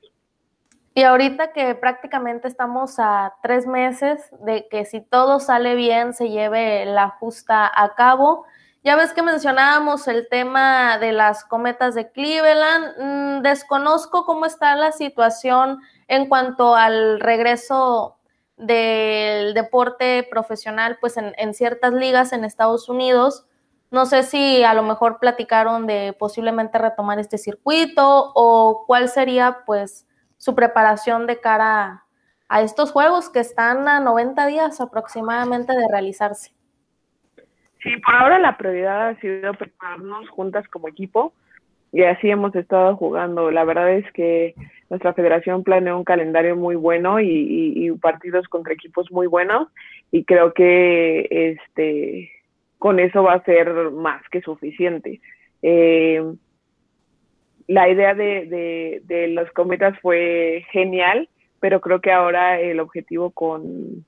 Y ahorita que prácticamente estamos a tres meses de que si todo sale bien se lleve la justa a cabo, Ya ves que mencionábamos el tema de las cometas de Cleveland. Mm, desconozco cómo está la situación en cuanto al regreso del deporte profesional, pues en, ciertas ligas en Estados Unidos. No sé si a lo mejor platicaron de posiblemente retomar este circuito o cuál sería pues su preparación de cara a estos juegos que están a 90 días aproximadamente de realizarse. Sí, por ahora la prioridad ha sido prepararnos juntas como equipo y así hemos estado jugando. La verdad es que nuestra federación planeó un calendario muy bueno y, partidos contra equipos muy buenos y creo que este con eso va a ser más que suficiente. Eh, la idea de, de, los cometas fue genial, pero creo que ahora el objetivo con,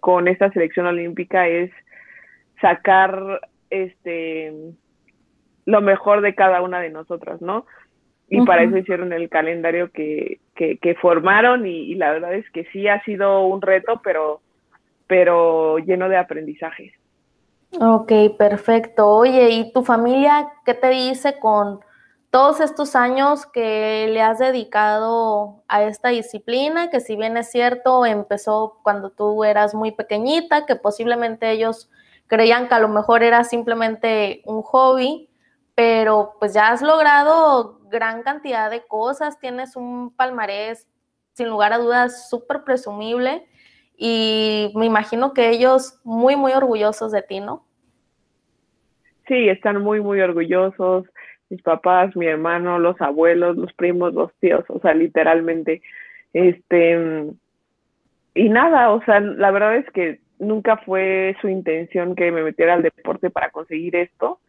con esta selección olímpica es sacar este lo mejor de cada una de nosotras, ¿no? Y para eso hicieron el calendario que, que, formaron y, la verdad es que sí ha sido un reto, pero, pero lleno de aprendizajes. Ok, perfecto. Oye, ¿y tu familia qué te dice con todos estos años que le has dedicado a esta disciplina, que si bien es cierto, empezó cuando tú eras muy pequeñita, que posiblemente ellos creían que a lo mejor era simplemente un hobby, pero pues ya has logrado gran cantidad de cosas, tienes un palmarés sin lugar a dudas súper presumible y me imagino que ellos muy, muy orgullosos de ti, ¿no? Sí, están muy, muy orgullosos mis papás, mi hermano, los abuelos, los primos, los tíos, o sea, literalmente, este, y nada, o sea, la verdad es que nunca fue su intención que me metiera al deporte para conseguir esto,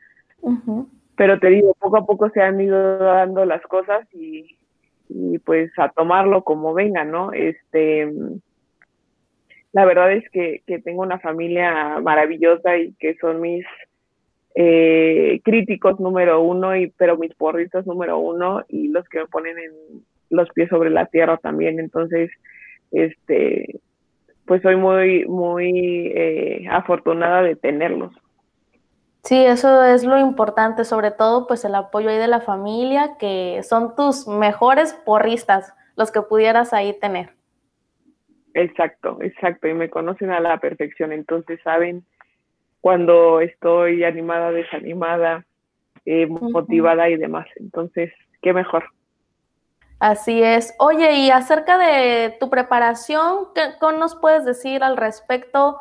pero te digo, poco a poco se han ido dando las cosas y, y pues a tomarlo como venga, ¿no? Este, la verdad es que, que tengo una familia maravillosa y que son mis eh, críticos número uno, y, pero mis porristas número uno y los que me ponen en los pies sobre la tierra también. Entonces, este, pues soy muy, muy eh, afortunada de tenerlos. Sí, eso es lo importante, sobre todo pues el apoyo ahí de la familia, que son tus mejores porristas, los que pudieras ahí tener. Exacto, exacto, y me conocen a la perfección, entonces saben cuando estoy animada, desanimada, eh, motivada y demás. Entonces, qué mejor. Así es. Oye, y acerca de tu preparación, ¿qué, nos puedes decir al respecto?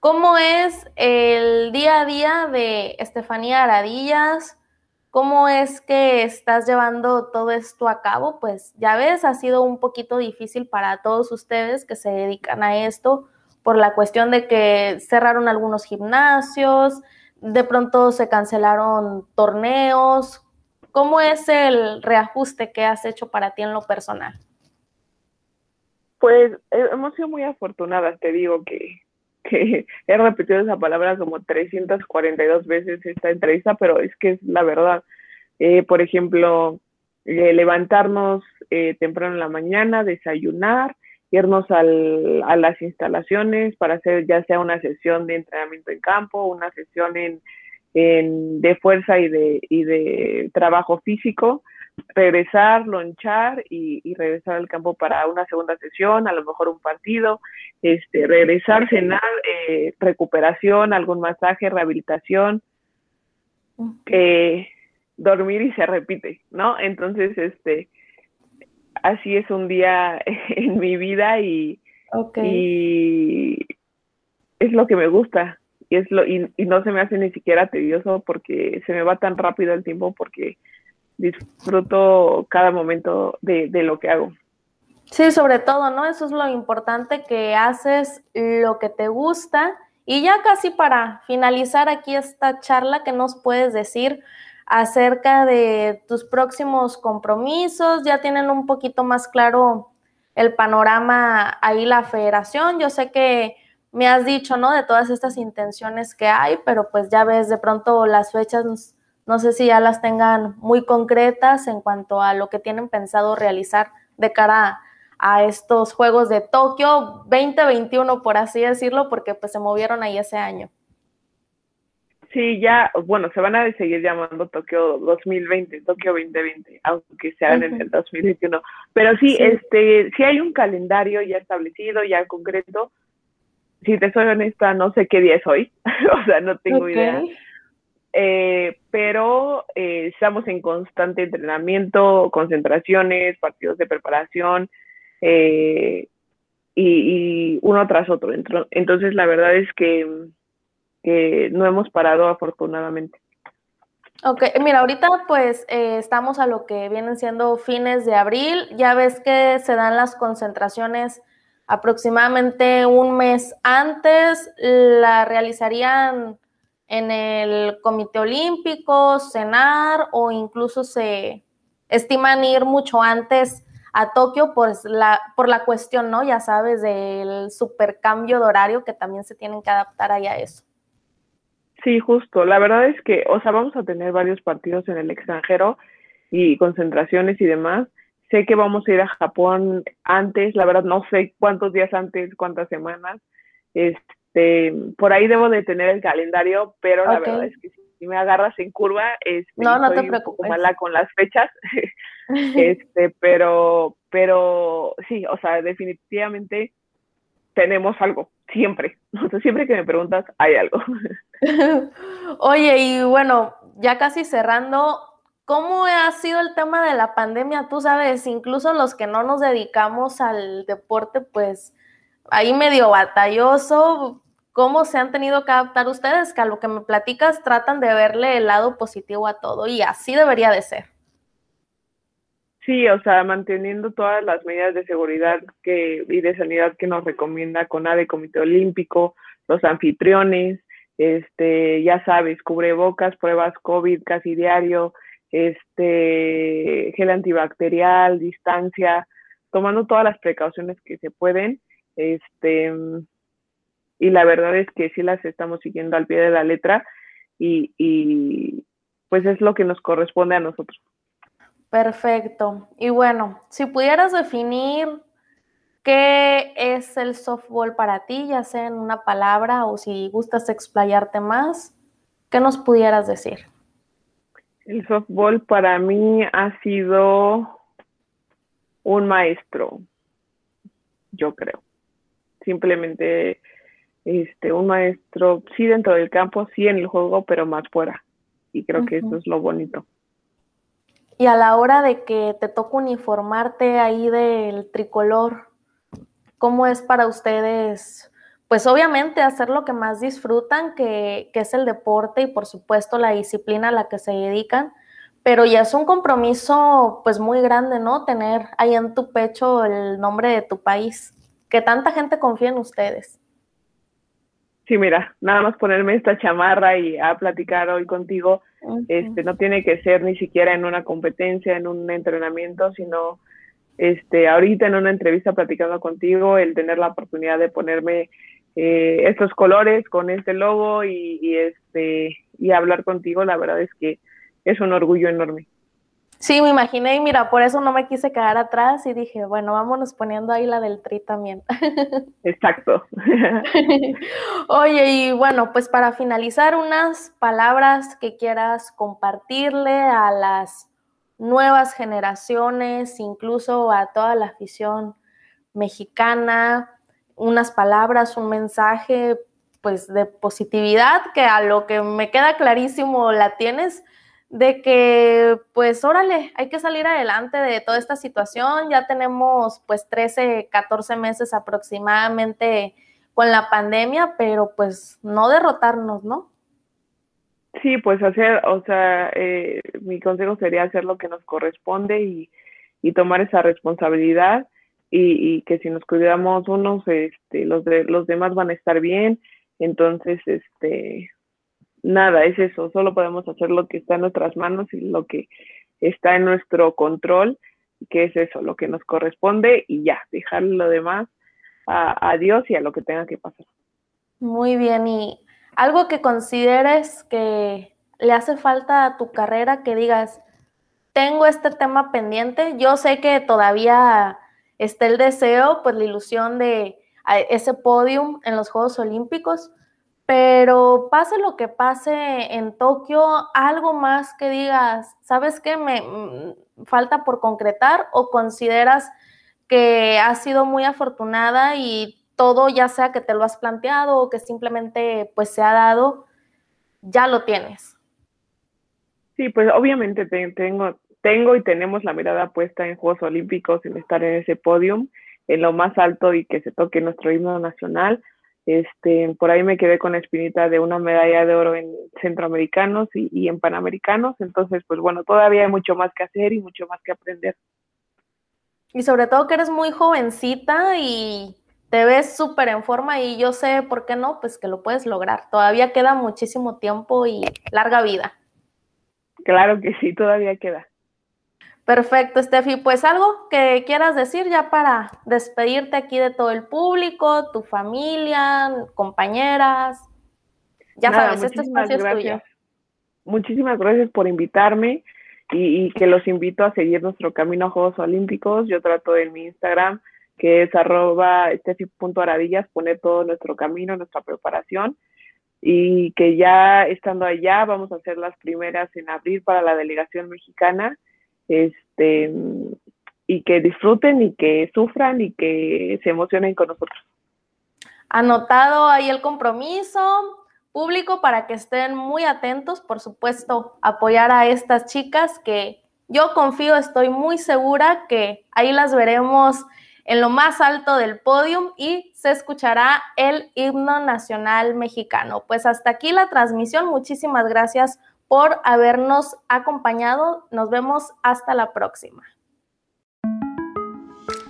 ¿Cómo es el día a día de Estefanía Aradillas? ¿Cómo es que estás llevando todo esto a cabo? Pues ya ves, ha sido un poquito difícil para todos ustedes que se dedican a esto por la cuestión de que cerraron algunos gimnasios, de pronto se cancelaron torneos. ¿Cómo es el reajuste que has hecho para ti en lo personal? Pues eh, hemos sido muy afortunadas, te digo que, he repetido esa palabra como 342 veces esta entrevista, pero es que es la verdad. Eh, por ejemplo, eh, levantarnos temprano en la mañana, desayunar, irnos al, a las instalaciones para hacer ya sea una sesión de entrenamiento en campo, una sesión en, de fuerza y de, y de trabajo físico, regresar, lonchar y, y, regresar al campo para una segunda sesión, a lo mejor un partido, este, regresar, cenar, eh, recuperación, algún masaje, rehabilitación, eh, dormir y se repite, ¿no? Entonces, este, así es un día en mi vida y, es lo que me gusta. Y es lo y, no se me hace ni siquiera tedioso porque se me va tan rápido el tiempo porque disfruto cada momento de, de lo que hago. Sí, sobre todo, ¿no? Eso es lo importante que haces lo que te gusta. Y ya casi para finalizar aquí esta charla, ¿qué nos puedes decir acerca de tus próximos compromisos, ya tienen un poquito más claro el panorama ahí la federación. Yo sé que me has dicho, ¿no? De todas estas intenciones que hay, pero pues ya ves de pronto las fechas, no sé si ya las tengan muy concretas en cuanto a lo que tienen pensado realizar de cara a, estos Juegos de Tokio 2021, por así decirlo, porque pues se movieron ahí ese año. Sí, ya, bueno, se van a seguir llamando Tokio 2020, Tokio 2020, aunque sean en el 2021. Pero sí, este, sí hay un calendario ya establecido, ya concreto. Si te soy honesta, no sé qué día es hoy, o sea, no tengo idea. Eh, pero eh, estamos en constante entrenamiento, concentraciones, partidos de preparación eh, y, uno tras otro. Entonces, la verdad es que no hemos parado afortunadamente. Ok, mira, ahorita pues eh, estamos a lo que vienen siendo fines de abril. Ya ves que se dan las concentraciones aproximadamente un mes antes. La realizarían en el Comité Olímpico, cenar o incluso se estiman ir mucho antes a Tokio por la, por la cuestión, ¿no? Ya sabes, del supercambio de horario que también se tienen que adaptar allá a eso. Sí, justo. La verdad es que, o sea, vamos a tener varios partidos en el extranjero y concentraciones y demás. Sé que vamos a ir a Japón antes, la verdad no sé cuántos días antes, cuántas semanas. Este, por ahí debo de tener el calendario, pero la verdad es que si me agarras en curva, este, no, no te preocupes. un poco mala con las fechas. este, pero, pero sí, o sea, definitivamente tenemos algo, siempre. O sea, siempre que me preguntas, hay algo. Oye, y bueno, ya casi cerrando, ¿cómo ha sido el tema de la pandemia? Tú sabes, incluso los que no nos dedicamos al deporte, pues ahí medio batalloso. ¿Cómo se han tenido que adaptar ustedes? Que a lo que me platicas tratan de verle el lado positivo a todo y así debería de ser. Sí, o sea, manteniendo todas las medidas de seguridad que, y de sanidad que nos recomienda CONADE, Comité Olímpico, los anfitriones, este, ya sabes, cubrebocas, pruebas COVID casi diario, este, gel antibacterial, distancia, tomando todas las precauciones que se pueden, este, y la verdad es que sí las estamos siguiendo al pie de la letra y, y pues es lo que nos corresponde a nosotros. Perfecto. Y bueno, si pudieras definir qué es el softball para ti, ya sea en una palabra o si gustas explayarte más, ¿qué nos pudieras decir? El softball para mí ha sido un maestro, yo creo. Simplemente este, un maestro, sí dentro del campo, sí en el juego, pero más fuera. Y creo que eso es lo bonito. Y a la hora de que te toca uniformarte ahí del tricolor, ¿cómo es para ustedes? Pues obviamente hacer lo que más disfrutan, que, que es el deporte y por supuesto la disciplina a la que se dedican, pero ya es un compromiso pues muy grande, ¿no? Tener ahí en tu pecho el nombre de tu país, que tanta gente confía en ustedes. Sí, mira, nada más ponerme esta chamarra y a platicar hoy contigo, este, no tiene que ser ni siquiera en una competencia, en un entrenamiento, sino este, ahorita en una entrevista platicando contigo, el tener la oportunidad de ponerme eh, estos colores con este logo y, y, este, y hablar contigo, la verdad es que es un orgullo enorme. Sí, me imaginé y mira, por eso no me quise quedar atrás y dije, bueno, vámonos poniendo ahí la del tri también. Exacto. Oye, y bueno, pues para finalizar, unas palabras que quieras compartirle a las nuevas generaciones, incluso a toda la afición mexicana, unas palabras, un mensaje pues de positividad que a lo que me queda clarísimo la tienes de que, pues, órale, hay que salir adelante de toda esta situación. Ya tenemos, pues, 13, 14 meses aproximadamente con la pandemia, pero pues no derrotarnos, ¿no? Sí, pues hacer, o sea, eh, mi consejo sería hacer lo que nos corresponde y, y tomar esa responsabilidad y, y, que si nos cuidamos unos, este, los de, los demás van a estar bien. Entonces, este, nada, es eso, solo podemos hacer lo que está en nuestras manos y lo que está en nuestro control, que es eso, lo que nos corresponde y ya, dejar lo demás a, Dios y a lo que tenga que pasar. Muy bien, y algo que consideres que le hace falta a tu carrera, que digas, tengo este tema pendiente, yo sé que todavía está el deseo, pues la ilusión de ese podium en los Juegos Olímpicos, pero pase lo que pase en Tokio, algo más que digas, ¿sabes qué? Me mm, falta por concretar o consideras que has sido muy afortunada y todo, ya sea que te lo has planteado o que simplemente pues se ha dado, ya lo tienes. Sí, pues obviamente tengo, y tenemos la mirada puesta en Juegos Olímpicos, en estar en ese podium, en lo más alto y que se toque nuestro himno nacional este, por ahí me quedé con la espinita de una medalla de oro en centroamericanos y, en panamericanos. Entonces, pues bueno, todavía hay mucho más que hacer y mucho más que aprender. Y sobre todo que eres muy jovencita y te ves súper en forma y yo sé por qué no, pues que lo puedes lograr. Todavía queda muchísimo tiempo y larga vida. Claro que sí, todavía queda. Perfecto, Steffi. Pues algo que quieras decir ya para despedirte aquí de todo el público, tu familia, compañeras. Ya sabes, este espacio es tuyo. Muchísimas gracias por invitarme y, que los invito a seguir nuestro camino a Juegos Olímpicos. Yo trato en mi Instagram, que es arroba estefi.aradillas, poner todo nuestro camino, nuestra preparación y que ya estando allá vamos a ser las primeras en abril para la delegación mexicana este, y que disfruten y que sufran y que se emocionen con nosotros. Anotado ahí el compromiso público para que estén muy atentos, por supuesto, apoyar a estas chicas que yo confío, estoy muy segura que ahí las veremos en lo más alto del podium y se escuchará el himno nacional mexicano. Pues hasta aquí la transmisión. Muchísimas gracias por habernos acompañado. Nos vemos hasta la próxima.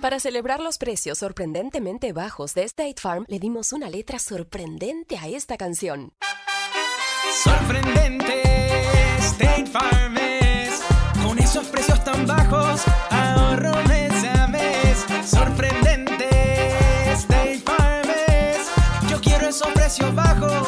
Para celebrar los precios sorprendentemente bajos de State Farm, le dimos una letra sorprendente a esta canción. Sorprendente, State Farm es, con esos precios tan bajos, ahorro mes a mes. Sorprendente, State Farm es, yo quiero esos precios bajos,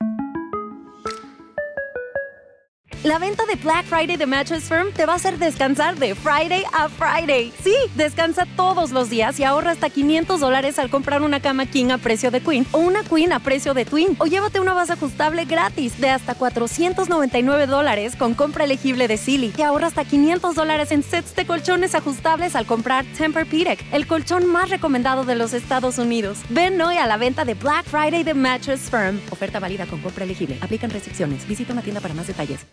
La venta de Black Friday de Mattress Firm te va a hacer descansar de Friday a Friday. Sí, descansa todos los días y ahorra hasta 500 dólares al comprar una cama King a precio de Queen o una Queen a precio de Twin. O llévate una base ajustable gratis de hasta 499 dólares con compra elegible de Silly. Y ahorra hasta 500 dólares en sets de colchones ajustables al comprar Tempur-Pedic, el colchón más recomendado de los Estados Unidos. Ven hoy a la venta de Black Friday de Mattress Firm. Oferta válida con compra elegible. Aplican restricciones. Visita una tienda para más detalles.